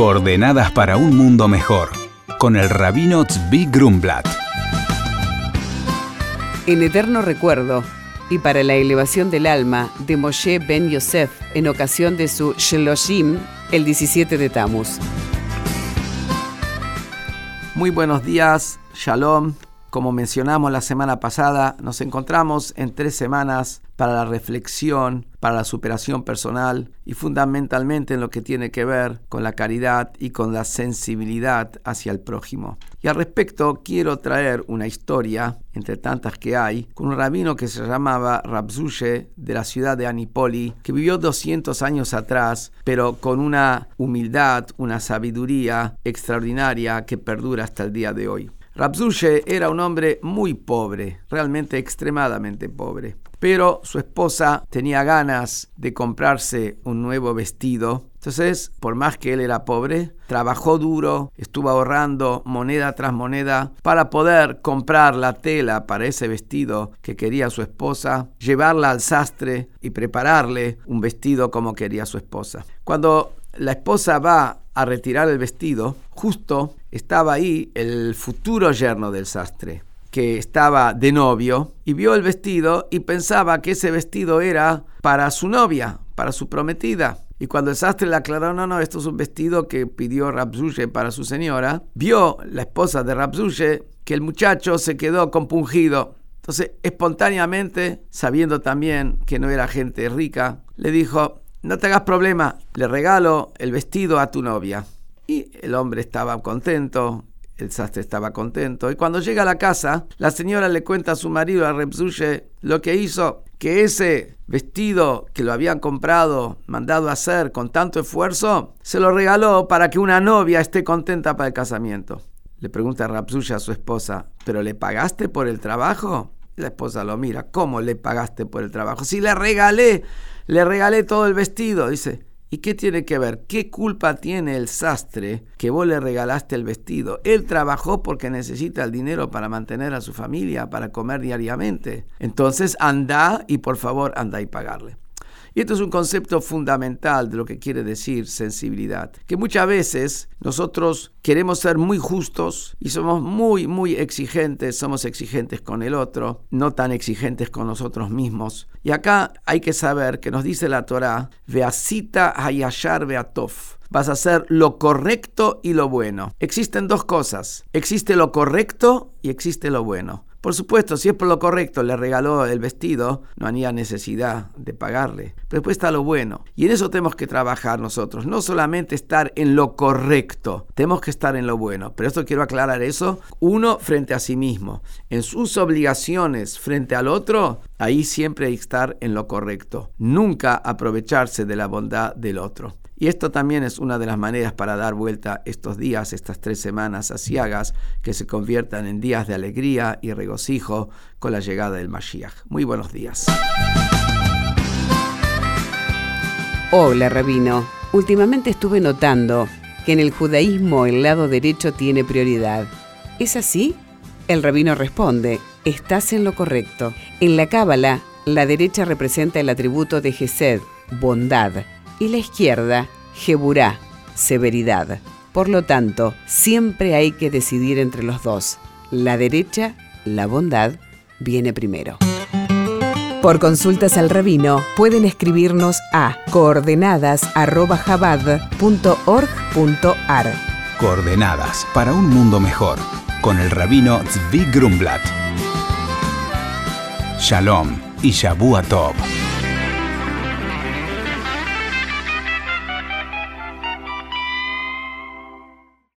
Coordenadas para un mundo mejor, con el rabino Tzvi Grumblat. En eterno recuerdo y para la elevación del alma de Moshe Ben Yosef en ocasión de su Sheloshim el 17 de Tammuz. Muy buenos días, Shalom. Como mencionamos la semana pasada, nos encontramos en tres semanas para la reflexión, para la superación personal y fundamentalmente en lo que tiene que ver con la caridad y con la sensibilidad hacia el prójimo. Y al respecto quiero traer una historia, entre tantas que hay, con un rabino que se llamaba Rabzushe de la ciudad de Anipoli, que vivió 200 años atrás, pero con una humildad, una sabiduría extraordinaria que perdura hasta el día de hoy. Rabzushe era un hombre muy pobre, realmente extremadamente pobre. Pero su esposa tenía ganas de comprarse un nuevo vestido. Entonces, por más que él era pobre, trabajó duro, estuvo ahorrando moneda tras moneda para poder comprar la tela para ese vestido que quería su esposa, llevarla al sastre y prepararle un vestido como quería su esposa. Cuando la esposa va a retirar el vestido, justo estaba ahí el futuro yerno del sastre, que estaba de novio, y vio el vestido y pensaba que ese vestido era para su novia, para su prometida. Y cuando el sastre le aclaró, no, no, esto es un vestido que pidió Rapsuche para su señora, vio la esposa de Rapsuche que el muchacho se quedó compungido. Entonces, espontáneamente, sabiendo también que no era gente rica, le dijo, no te hagas problema, le regalo el vestido a tu novia. El hombre estaba contento, el sastre estaba contento. Y cuando llega a la casa, la señora le cuenta a su marido, a Repsuche, lo que hizo, que ese vestido que lo habían comprado, mandado a hacer con tanto esfuerzo, se lo regaló para que una novia esté contenta para el casamiento. Le pregunta a a su esposa, ¿pero le pagaste por el trabajo? La esposa lo mira, ¿cómo le pagaste por el trabajo? Si le regalé le regalé todo el vestido, dice. ¿Y qué tiene que ver? ¿Qué culpa tiene el sastre que vos le regalaste el vestido? Él trabajó porque necesita el dinero para mantener a su familia, para comer diariamente. Entonces anda y por favor anda y pagarle. Y esto es un concepto fundamental de lo que quiere decir sensibilidad. Que muchas veces nosotros queremos ser muy justos y somos muy, muy exigentes, somos exigentes con el otro, no tan exigentes con nosotros mismos. Y acá hay que saber que nos dice la Torah, Veasita hayashar beatov vas a hacer lo correcto y lo bueno. Existen dos cosas. Existe lo correcto y existe lo bueno. Por supuesto, si es por lo correcto, le regaló el vestido, no había necesidad de pagarle. Pero después está lo bueno. Y en eso tenemos que trabajar nosotros. No solamente estar en lo correcto, tenemos que estar en lo bueno. Pero esto quiero aclarar eso. Uno frente a sí mismo. En sus obligaciones frente al otro, ahí siempre hay que estar en lo correcto. Nunca aprovecharse de la bondad del otro. Y esto también es una de las maneras para dar vuelta estos días, estas tres semanas asiagas, que se conviertan en días de alegría y regocijo con la llegada del Mashiach. Muy buenos días. Hola, Rabino. Últimamente estuve notando que en el judaísmo el lado derecho tiene prioridad. ¿Es así? El rabino responde, estás en lo correcto. En la Cábala, la derecha representa el atributo de Gesed, bondad y la izquierda, Jeburá, severidad. Por lo tanto, siempre hay que decidir entre los dos. La derecha, la bondad, viene primero. Por consultas al rabino, pueden escribirnos a coordenadas.jabad.org.ar. Coordenadas para un mundo mejor, con el rabino Zvi Grumblat. Shalom y Shabu Tov.